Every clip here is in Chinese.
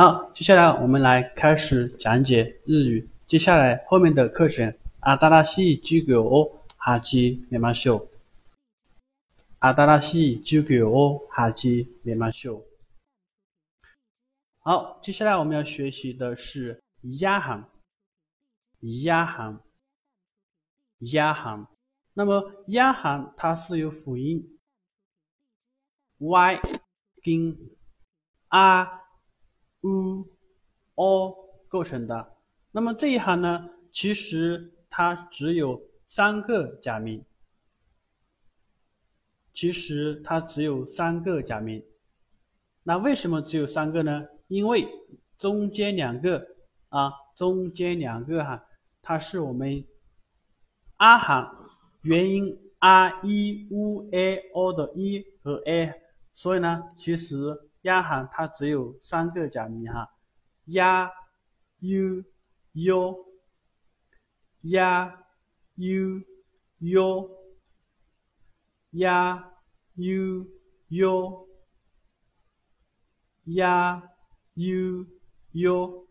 好，接下来我们来开始讲解日语。接下来后面的课程，阿达拉西基狗哦哈基面马秀，阿达拉西基狗哦哈基面马秀。好，接下来我们要学习的是押行，押行，押行。那么押行它是由辅音 y 跟 r。U o 构成的，那么这一行呢，其实它只有三个假名，其实它只有三个假名。那为什么只有三个呢？因为中间两个啊，中间两个哈，它是我们啊行元音 r e u a o 的 e 和 a，所以呢，其实。押行它只有三个假名哈，押 u u 押 u u 押 u u 押 u u，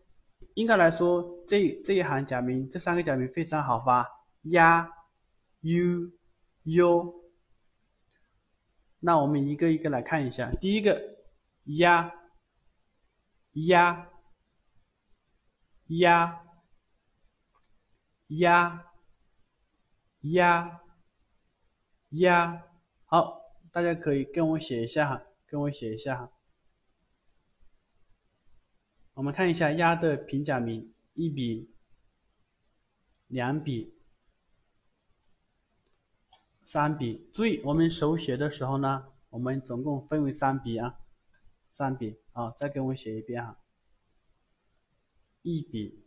应该来说这这一行假名这三个假名非常好发，押 u u，那我们一个一个来看一下，第一个。呀呀呀呀呀呀，好，大家可以跟我写一下哈，跟我写一下哈。我们看一下鸭的平假名，一笔、两笔、三笔。注意，我们手写的时候呢，我们总共分为三笔啊。三笔啊，再给我写一遍哈，一笔、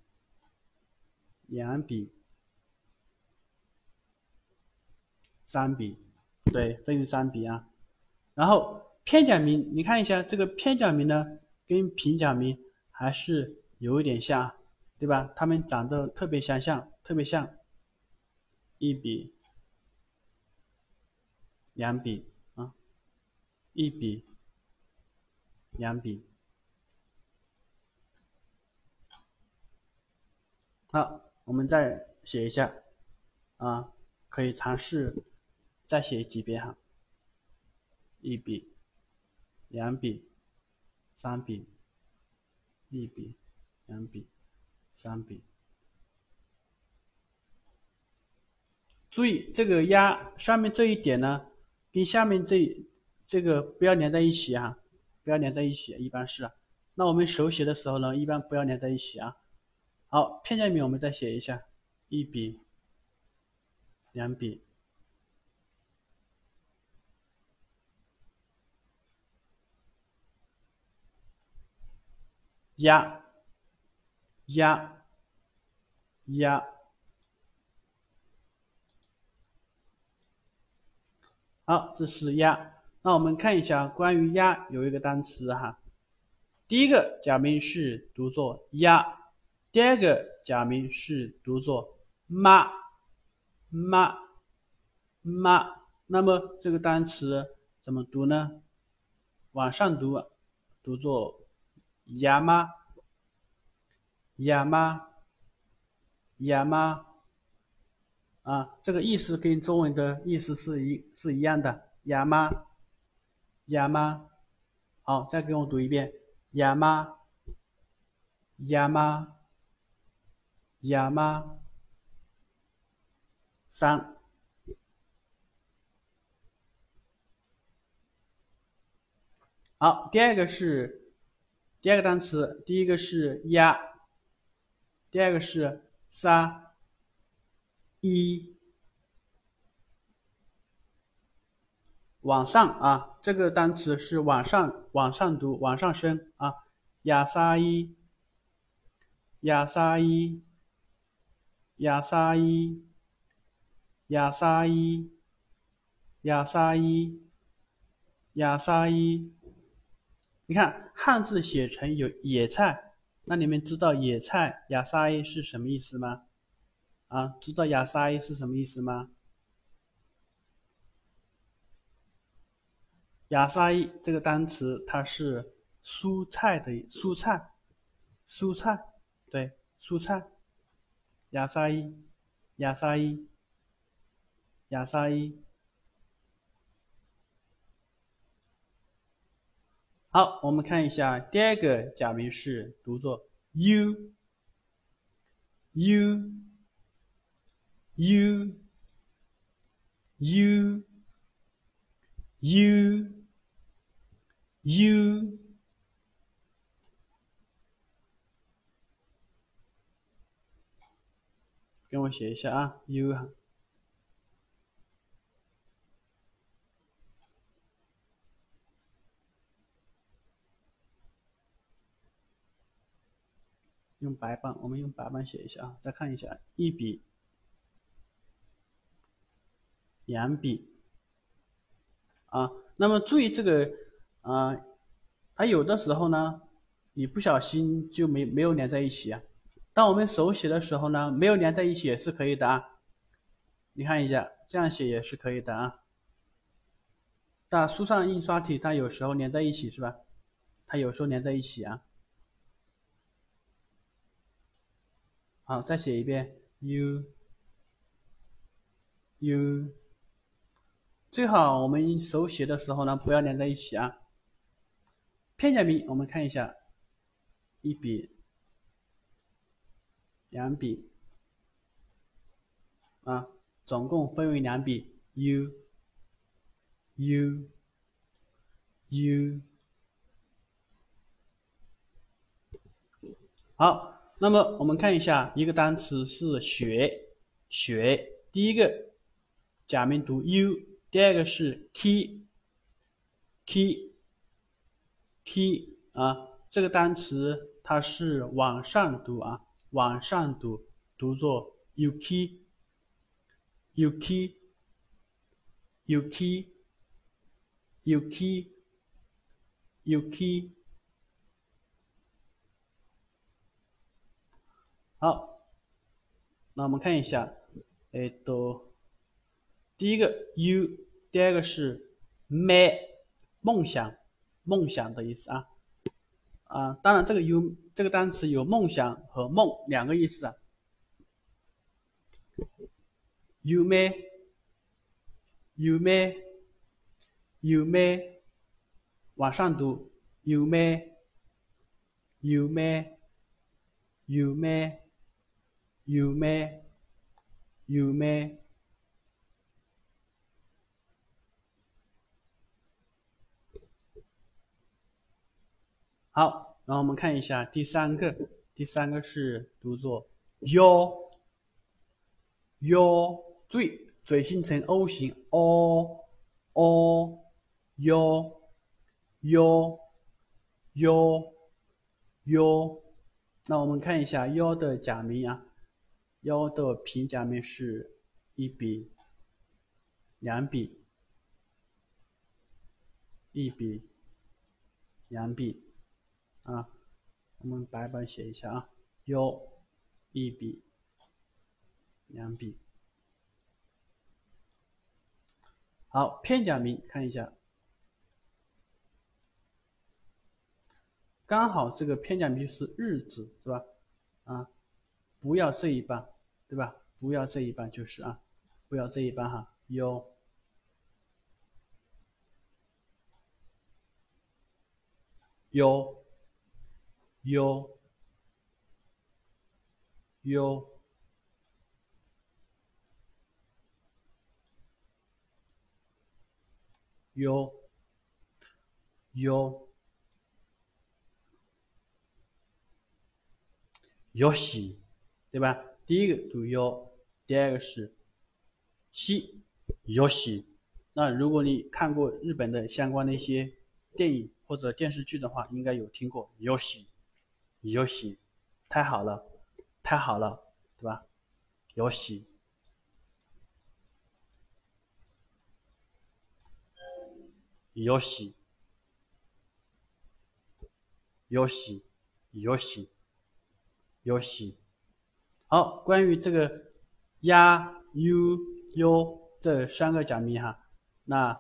两笔、三笔，对，分为三笔啊。然后片假名，你看一下这个片假名呢，跟平假名还是有一点像，对吧？它们长得特别相像，特别像。一笔、两笔啊，一笔。两笔，好，我们再写一下啊，可以尝试再写几遍哈，一笔，两笔，三笔，一笔，两笔，三笔。注意这个压上面这一点呢，跟下面这这个不要连在一起哈。要连在一起，一般是。那我们手写的时候呢，一般不要连在一起啊。好，片假名我们再写一下，一笔，两笔，压，压，压。好，这是压。那我们看一下关于鸭有一个单词哈，第一个假名是读作鸭，第二个假名是读作妈妈妈，那么这个单词怎么读呢？往上读，读作鸭妈鸭妈鸭妈啊，这个意思跟中文的意思是一是一样的，鸭妈。亚妈，好，再给我读一遍，亚妈，亚妈，亚妈，三，好，第二个是第二个单词，第一个是鸭，第二个是三，一。往上啊，这个单词是往上往上读，往上升啊。亚沙伊，亚沙伊，亚沙伊，亚沙伊，亚沙伊，亚沙伊。你看汉字写成有野菜，那你们知道野菜亚沙伊是什么意思吗？啊，知道亚沙伊是什么意思吗？亚沙伊这个单词，它是蔬菜的蔬菜蔬菜，对，蔬菜，野菜，野菜，野菜。好，我们看一下第二个假名是读作 u，u，u，u，u U，。跟我写一下啊，u 用白板，我们用白板写一下啊，再看一下一笔、两笔啊。那么注意这个啊，它有的时候呢，你不小心就没没有连在一起啊。当我们手写的时候呢，没有连在一起也是可以的啊。你看一下，这样写也是可以的啊。但书上印刷体它有时候连在一起是吧？它有时候连在一起啊。好，再写一遍，u u，最好我们手写的时候呢，不要连在一起啊。片假名我们看一下，一笔。两笔啊，总共分为两笔，u u u。好，那么我们看一下一个单词是学，学，第一个假名读 u，第二个是 k key 啊，这个单词它是往上读啊。往上读，读作 ukukukuk。好，那我们看一下，哎，都第一个 u，第二个是 me，梦想，梦想的意思啊。啊，当然这个有这个单词有梦想和梦两个意思啊。有没？有没？有没？往上读，u 咩？u 咩？u 咩？u 咩？u 咩？好，然后我们看一下第三个，第三个是读作 yo，yo，注意嘴形成 O 型，o，o，yo，yo，yo，yo。那我们看一下 yo 的假名啊，yo 的平假名是一笔、两笔、一笔、两笔。啊，我们白板写一下啊有一笔，两笔。好，片假名看一下，刚好这个片假名是日子是吧？啊，不要这一半，对吧？不要这一半就是啊，不要这一半哈有。有。U u u u 有喜，对吧？第一个读 u，第二个是喜，有喜。那如果你看过日本的相关的一些电影或者电视剧的话，应该有听过有喜。有喜，太好了，太好了，对吧？有喜，有喜，有喜，有喜，有喜。好，关于这个呀、u、u 这三个假名哈，那。